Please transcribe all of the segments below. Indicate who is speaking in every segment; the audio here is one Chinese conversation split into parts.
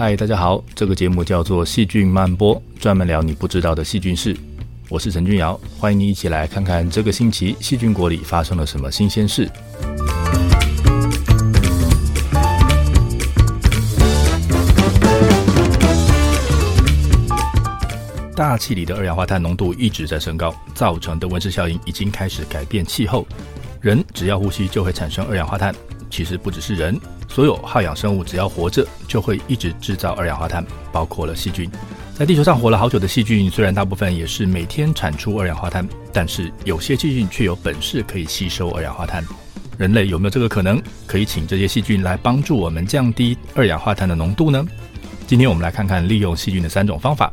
Speaker 1: 嗨，大家好，这个节目叫做《细菌漫播》，专门聊你不知道的细菌事。我是陈君尧，欢迎你一起来看看这个星期细菌国里发生了什么新鲜事。大气里的二氧化碳浓度一直在升高，造成的温室效应已经开始改变气候。人只要呼吸就会产生二氧化碳。其实不只是人，所有耗氧生物只要活着，就会一直制造二氧化碳，包括了细菌。在地球上活了好久的细菌，虽然大部分也是每天产出二氧化碳，但是有些细菌却有本事可以吸收二氧化碳。人类有没有这个可能，可以请这些细菌来帮助我们降低二氧化碳的浓度呢？今天我们来看看利用细菌的三种方法：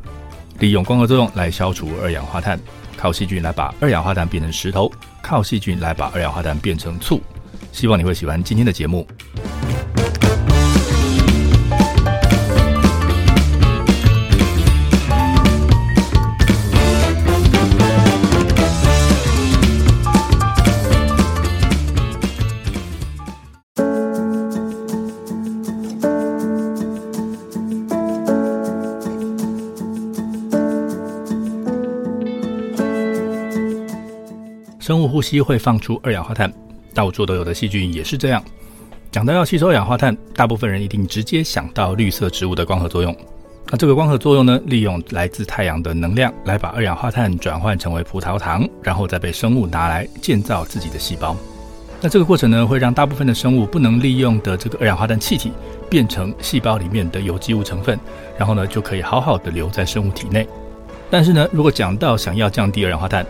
Speaker 1: 利用光合作用来消除二氧化碳，靠细菌来把二氧化碳变成石头，靠细菌来把二氧化碳变成醋。希望你会喜欢今天的节目。生物呼吸会放出二氧化碳。到处都有的细菌也是这样。讲到要吸收二氧化碳，大部分人一定直接想到绿色植物的光合作用。那这个光合作用呢，利用来自太阳的能量来把二氧化碳转换成为葡萄糖，然后再被生物拿来建造自己的细胞。那这个过程呢，会让大部分的生物不能利用的这个二氧化碳气体变成细胞里面的有机物成分，然后呢，就可以好好的留在生物体内。但是呢，如果讲到想要降低二氧化碳，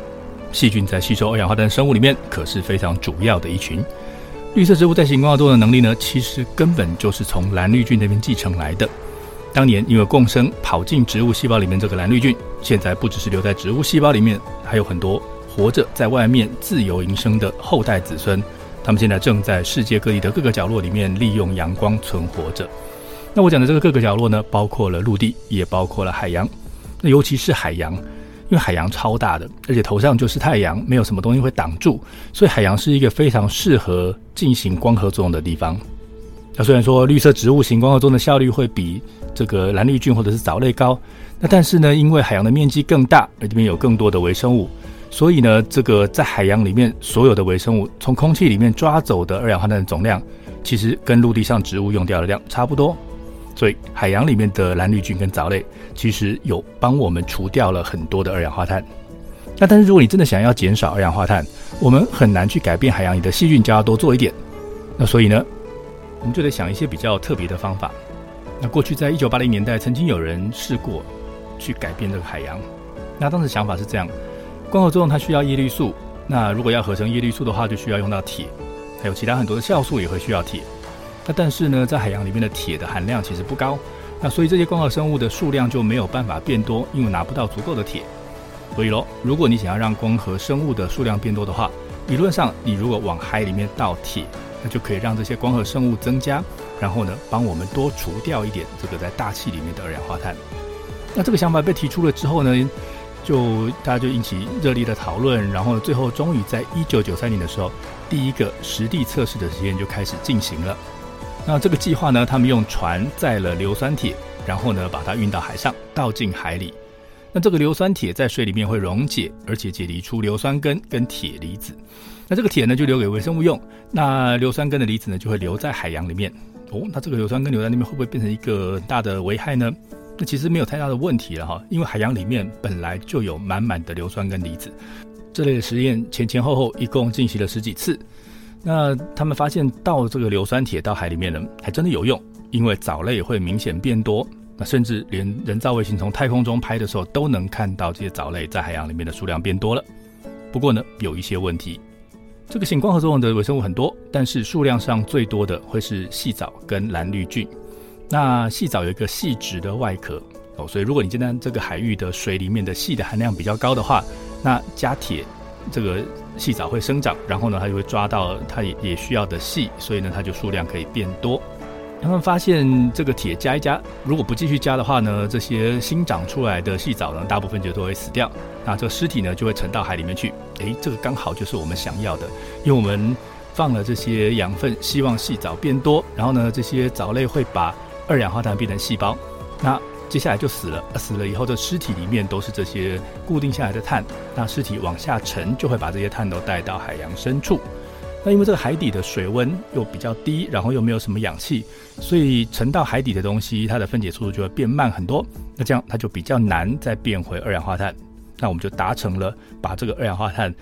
Speaker 1: 细菌在吸收二氧化碳生物里面可是非常主要的一群。绿色植物在行光合作用的能力呢，其实根本就是从蓝绿菌那边继承来的。当年因为共生跑进植物细胞里面，这个蓝绿菌现在不只是留在植物细胞里面，还有很多活着在外面自由营生的后代子孙。他们现在正在世界各地的各个角落里面利用阳光存活着。那我讲的这个各个角落呢，包括了陆地，也包括了海洋。那尤其是海洋。因为海洋超大的，而且头上就是太阳，没有什么东西会挡住，所以海洋是一个非常适合进行光合作用的地方。那虽然说绿色植物型光合作用的效率会比这个蓝绿菌或者是藻类高，那但是呢，因为海洋的面积更大，而这边有更多的微生物，所以呢，这个在海洋里面所有的微生物从空气里面抓走的二氧化碳总量，其实跟陆地上植物用掉的量差不多。所以海洋里面的蓝绿菌跟藻类，其实有帮我们除掉了很多的二氧化碳。那但是如果你真的想要减少二氧化碳，我们很难去改变海洋里的细菌，就要多做一点。那所以呢，我们就得想一些比较特别的方法。那过去在一九八零年代，曾经有人试过去改变这个海洋。那当时想法是这样：光合作用它需要叶绿素，那如果要合成叶绿素的话，就需要用到铁，还有其他很多的酵素也会需要铁。那但是呢，在海洋里面的铁的含量其实不高，那所以这些光合生物的数量就没有办法变多，因为拿不到足够的铁。所以喽，如果你想要让光合生物的数量变多的话，理论上你如果往海里面倒铁，那就可以让这些光合生物增加，然后呢，帮我们多除掉一点这个在大气里面的二氧化碳。那这个想法被提出了之后呢，就大家就引起热烈的讨论，然后最后终于在一九九三年的时候，第一个实地测试的实验就开始进行了。那这个计划呢，他们用船载了硫酸铁，然后呢，把它运到海上，倒进海里。那这个硫酸铁在水里面会溶解，而且解离出硫酸根跟铁离子。那这个铁呢，就留给微生物用。那硫酸根的离子呢，就会留在海洋里面。哦，那这个硫酸根留在那边会不会变成一个很大的危害呢？那其实没有太大的问题了哈，因为海洋里面本来就有满满的硫酸根离子。这类的实验前前后后一共进行了十几次。那他们发现倒这个硫酸铁到海里面呢，还真的有用，因为藻类会明显变多。那甚至连人造卫星从太空中拍的时候，都能看到这些藻类在海洋里面的数量变多了。不过呢，有一些问题，这个行光合作用的微生物很多，但是数量上最多的会是细藻跟蓝绿菌。那细藻有一个细质的外壳哦，所以如果你今天这个海域的水里面的细的含量比较高的话，那加铁。这个细藻会生长，然后呢，它就会抓到它也也需要的细，所以呢，它就数量可以变多。他们发现这个铁加一加，如果不继续加的话呢，这些新长出来的细藻呢，大部分就都会死掉。那这个尸体呢，就会沉到海里面去。诶，这个刚好就是我们想要的，因为我们放了这些养分，希望细藻变多，然后呢，这些藻类会把二氧化碳变成细胞，那接下来就死了。死了以后，这尸体里面都是这些固定下来的碳，那尸体往下沉，就会把这些碳都带到海洋深处。那因为这个海底的水温又比较低，然后又没有什么氧气，所以沉到海底的东西，它的分解速度就会变慢很多。那这样它就比较难再变回二氧化碳。那我们就达成了把这个二氧化碳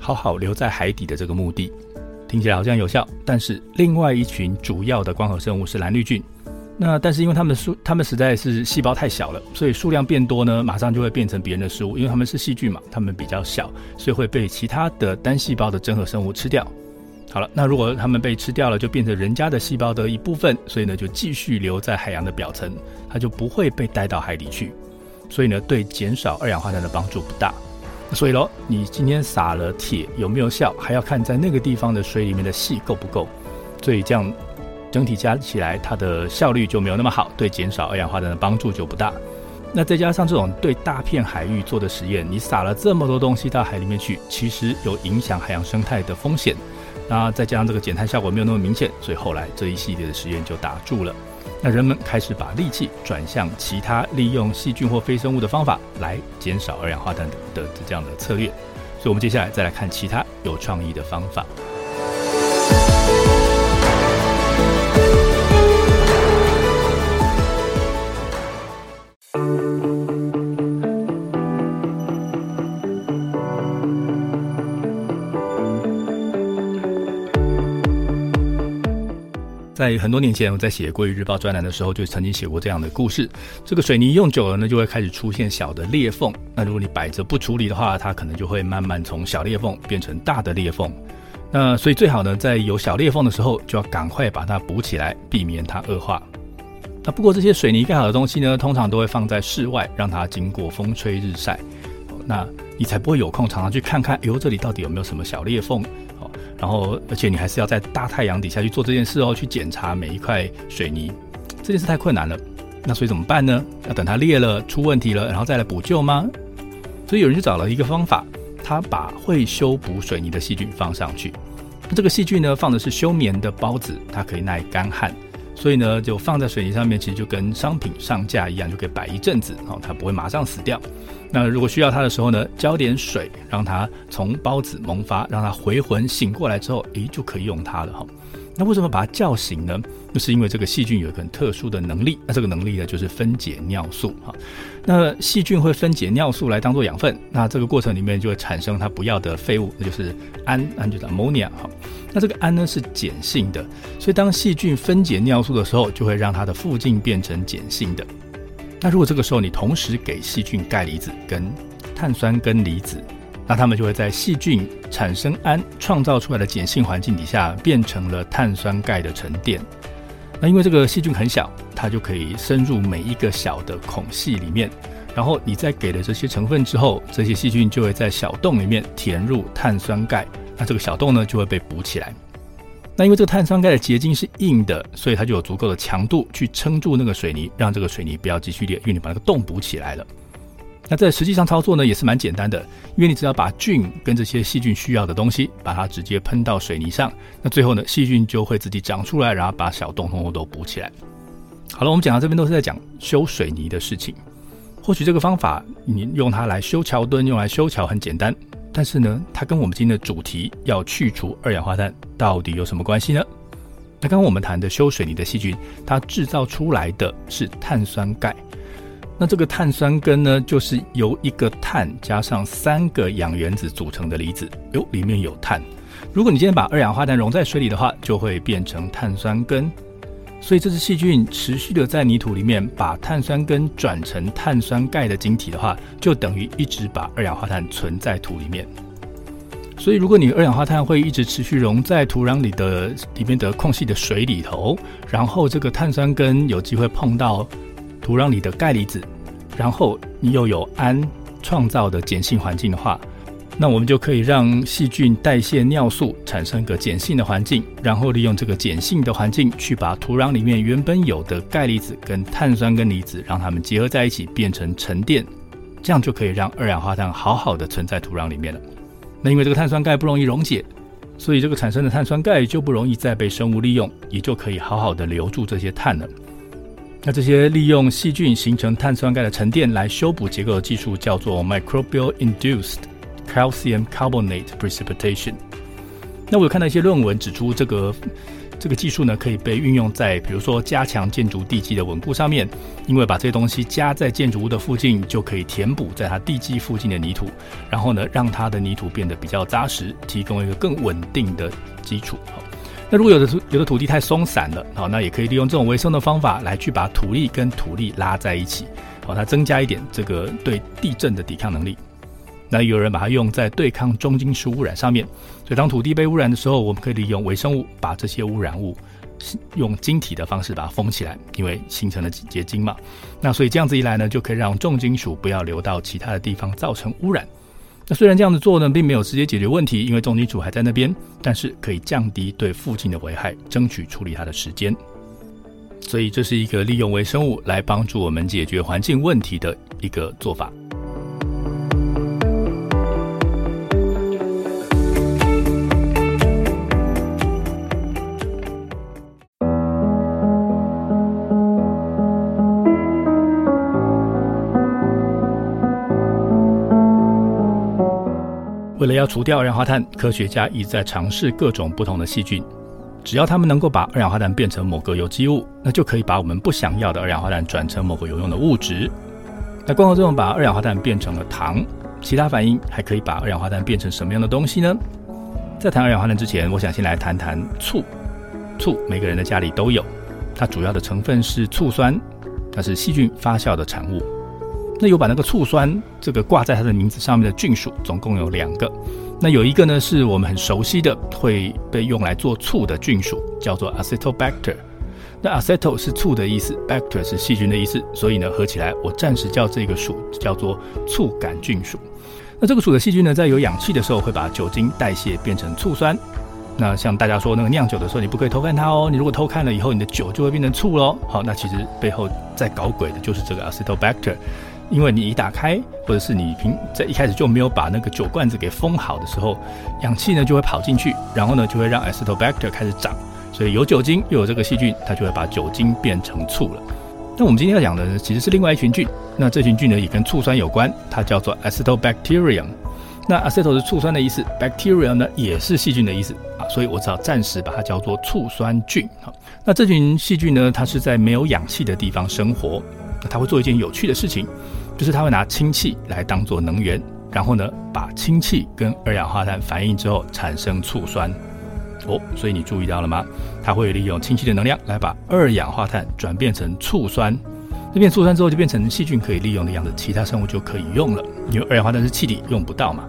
Speaker 1: 好好留在海底的这个目的。听起来好像有效，但是另外一群主要的光合生物是蓝绿菌。那但是因为它们数，它们实在是细胞太小了，所以数量变多呢，马上就会变成别人的食物。因为它们是细菌嘛，它们比较小，所以会被其他的单细胞的真核生物吃掉。好了，那如果它们被吃掉了，就变成人家的细胞的一部分，所以呢，就继续留在海洋的表层，它就不会被带到海底去。所以呢，对减少二氧化碳的帮助不大。所以喽，你今天撒了铁有没有效，还要看在那个地方的水里面的矽够不够。所以这样整体加起来，它的效率就没有那么好，对减少二氧化碳的帮助就不大。那再加上这种对大片海域做的实验，你撒了这么多东西到海里面去，其实有影响海洋生态的风险。那再加上这个减碳效果没有那么明显，所以后来这一系列的实验就打住了。那人们开始把力气转向其他利用细菌或非生物的方法来减少二氧化碳的这样的策略。所以，我们接下来再来看其他有创意的方法。在很多年前，我在写《国语日报》专栏的时候，就曾经写过这样的故事。这个水泥用久了呢，就会开始出现小的裂缝。那如果你摆着不处理的话，它可能就会慢慢从小裂缝变成大的裂缝。那所以最好呢，在有小裂缝的时候，就要赶快把它补起来，避免它恶化。那不过这些水泥盖好的东西呢，通常都会放在室外，让它经过风吹日晒。那你才不会有空常常去看看，哎呦，这里到底有没有什么小裂缝？然后，而且你还是要在大太阳底下去做这件事哦，去检查每一块水泥，这件事太困难了。那所以怎么办呢？要等它裂了、出问题了，然后再来补救吗？所以有人就找了一个方法，他把会修补水泥的细菌放上去。那这个细菌呢，放的是休眠的孢子，它可以耐干旱，所以呢，就放在水泥上面，其实就跟商品上架一样，就可以摆一阵子哦，它不会马上死掉。那如果需要它的时候呢，浇点水，让它从孢子萌发，让它回魂醒过来之后，诶，就可以用它了哈。那为什么把它叫醒呢？就是因为这个细菌有一个很特殊的能力，那这个能力呢，就是分解尿素哈。那细菌会分解尿素来当做养分，那这个过程里面就会产生它不要的废物，那就是氨，氨就是 ammonia 哈。那这个氨呢是碱性的，所以当细菌分解尿素的时候，就会让它的附近变成碱性的。那如果这个时候你同时给细菌钙离子跟碳酸根离子，那它们就会在细菌产生氨创造出来的碱性环境底下变成了碳酸钙的沉淀。那因为这个细菌很小，它就可以深入每一个小的孔隙里面，然后你在给了这些成分之后，这些细菌就会在小洞里面填入碳酸钙，那这个小洞呢就会被补起来。那因为这个碳酸钙的结晶是硬的，所以它就有足够的强度去撑住那个水泥，让这个水泥不要继续裂，因为你把那个洞补起来了。那在实际上操作呢，也是蛮简单的，因为你只要把菌跟这些细菌需要的东西，把它直接喷到水泥上，那最后呢，细菌就会自己长出来，然后把小洞通通都补起来。好了，我们讲到这边都是在讲修水泥的事情，或许这个方法你用它来修桥墩，用来修桥很简单。但是呢，它跟我们今天的主题要去除二氧化碳到底有什么关系呢？那刚刚我们谈的修水泥的细菌，它制造出来的是碳酸钙。那这个碳酸根呢，就是由一个碳加上三个氧原子组成的离子。哟，里面有碳。如果你今天把二氧化碳溶在水里的话，就会变成碳酸根。所以这只细菌持续的在泥土里面把碳酸根转成碳酸钙的晶体的话，就等于一直把二氧化碳存在土里面。所以如果你二氧化碳会一直持续溶在土壤里的里面的空隙的水里头，然后这个碳酸根有机会碰到土壤里的钙离子，然后你又有氨创造的碱性环境的话。那我们就可以让细菌代谢尿素，产生一个碱性的环境，然后利用这个碱性的环境去把土壤里面原本有的钙离子跟碳酸根离子，让它们结合在一起变成沉淀，这样就可以让二氧化碳好好的存在土壤里面了。那因为这个碳酸钙不容易溶解，所以这个产生的碳酸钙就不容易再被生物利用，也就可以好好的留住这些碳了。那这些利用细菌形成碳酸钙的沉淀来修补结构的技术叫做 microbial induced calcium carbonate precipitation。那我有看到一些论文指出，这个这个技术呢可以被运用在比如说加强建筑地基的稳固上面，因为把这些东西加在建筑物的附近，就可以填补在它地基附近的泥土，然后呢让它的泥土变得比较扎实，提供一个更稳定的基础。那如果有的土有的土地太松散了，好，那也可以利用这种微生的方法来去把土力跟土力拉在一起，好，它增加一点这个对地震的抵抗能力。那有人把它用在对抗重金属污染上面，所以当土地被污染的时候，我们可以利用微生物把这些污染物用晶体的方式把它封起来，因为形成了结晶嘛。那所以这样子一来呢，就可以让重金属不要流到其他的地方造成污染。那虽然这样子做呢，并没有直接解决问题，因为重金属还在那边，但是可以降低对附近的危害，争取处理它的时间。所以这是一个利用微生物来帮助我们解决环境问题的一个做法。要除掉二氧化碳，科学家一直在尝试各种不同的细菌。只要他们能够把二氧化碳变成某个有机物，那就可以把我们不想要的二氧化碳转成某个有用的物质。那光合作用把二氧化碳变成了糖，其他反应还可以把二氧化碳变成什么样的东西呢？在谈二氧化碳之前，我想先来谈谈醋。醋每个人的家里都有，它主要的成分是醋酸，它是细菌发酵的产物。那有把那个醋酸这个挂在它的名字上面的菌属，总共有两个。那有一个呢，是我们很熟悉的，会被用来做醋的菌属，叫做 Acetobacter。那 Aceto 是醋的意思，Bacter 是细菌的意思，所以呢，合起来我暂时叫这个属叫做醋杆菌属。那这个属的细菌呢，在有氧气的时候，会把酒精代谢变成醋酸。那像大家说那个酿酒的时候，你不可以偷看它哦，你如果偷看了以后，你的酒就会变成醋喽。好，那其实背后在搞鬼的就是这个 Acetobacter。因为你一打开，或者是你平在一开始就没有把那个酒罐子给封好的时候，氧气呢就会跑进去，然后呢就会让 Acetobacter 开始长，所以有酒精又有这个细菌，它就会把酒精变成醋了。那我们今天要讲的呢，其实是另外一群菌，那这群菌呢也跟醋酸有关，它叫做 Acetobacterium。那 aceto 是醋酸的意思，bacterium 呢也是细菌的意思啊，所以我只好暂时把它叫做醋酸菌。好，那这群细菌呢，它是在没有氧气的地方生活。它会做一件有趣的事情，就是它会拿氢气来当做能源，然后呢，把氢气跟二氧化碳反应之后产生醋酸。哦，所以你注意到了吗？它会利用氢气的能量来把二氧化碳转变成醋酸。这变醋酸之后就变成细菌可以利用的样子，其他生物就可以用了，因为二氧化碳是气体，用不到嘛。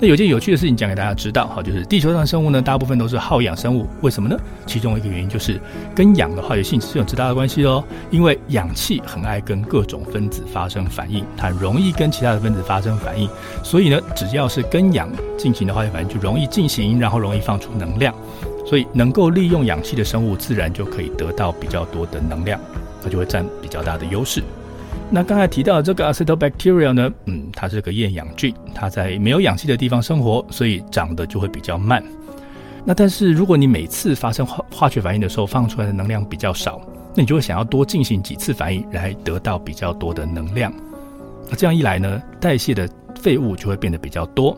Speaker 1: 那有件有趣的事情讲给大家知道，哈，就是地球上生物呢，大部分都是好氧生物，为什么呢？其中一个原因就是跟氧的化学性质是有极大的关系哦。因为氧气很爱跟各种分子发生反应，它容易跟其他的分子发生反应，所以呢，只要是跟氧进行的化学反应就容易进行，然后容易放出能量，所以能够利用氧气的生物自然就可以得到比较多的能量，它就会占比较大的优势。那刚才提到的这个 Acetobacteria 呢，嗯，它是个厌氧菌，它在没有氧气的地方生活，所以长得就会比较慢。那但是如果你每次发生化化学反应的时候放出来的能量比较少，那你就会想要多进行几次反应来得到比较多的能量。那这样一来呢，代谢的废物就会变得比较多。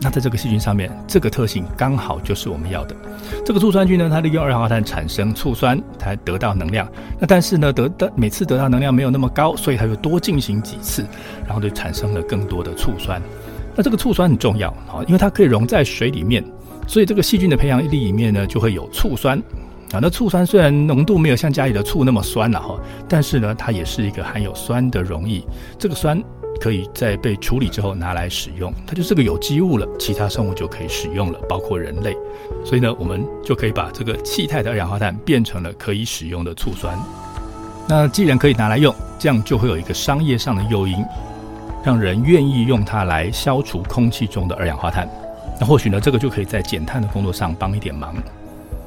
Speaker 1: 那在这个细菌上面，这个特性刚好就是我们要的。这个醋酸菌呢，它利用二氧化碳产生醋酸，才得到能量。那但是呢，得到每次得到能量没有那么高，所以它就多进行几次，然后就产生了更多的醋酸。那这个醋酸很重要啊，因为它可以溶在水里面，所以这个细菌的培养液里面呢，就会有醋酸啊。那醋酸虽然浓度没有像家里的醋那么酸了哈，但是呢，它也是一个含有酸的溶液。这个酸。可以在被处理之后拿来使用，它就是个有机物了，其他生物就可以使用了，包括人类。所以呢，我们就可以把这个气态的二氧化碳变成了可以使用的醋酸。那既然可以拿来用，这样就会有一个商业上的诱因，让人愿意用它来消除空气中的二氧化碳。那或许呢，这个就可以在减碳的工作上帮一点忙。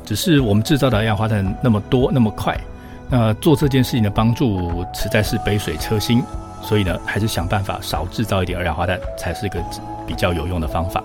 Speaker 1: 只是我们制造的二氧化碳那么多那么快，那做这件事情的帮助实在是杯水车薪。所以呢，还是想办法少制造一点二氧化碳，才是个比较有用的方法。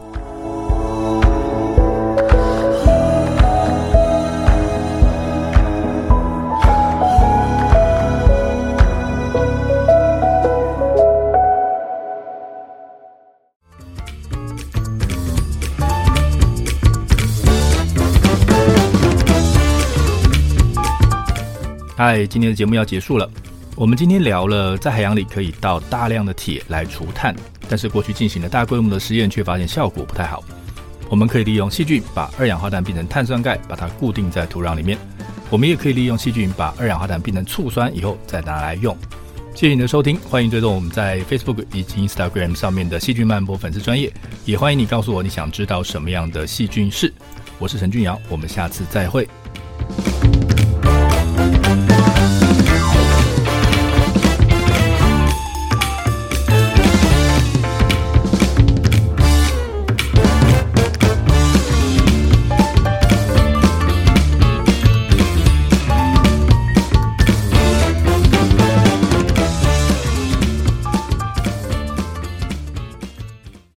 Speaker 1: 嗨，今天的节目要结束了。我们今天聊了在海洋里可以倒大量的铁来除碳，但是过去进行了大规模的实验，却发现效果不太好。我们可以利用细菌把二氧化碳变成碳酸钙，把它固定在土壤里面。我们也可以利用细菌把二氧化碳变成醋酸以后再拿来用。谢谢你的收听，欢迎追踪我们在 Facebook 以及 Instagram 上面的细菌漫播粉丝专页，也欢迎你告诉我你想知道什么样的细菌是。我是陈俊尧，我们下次再会。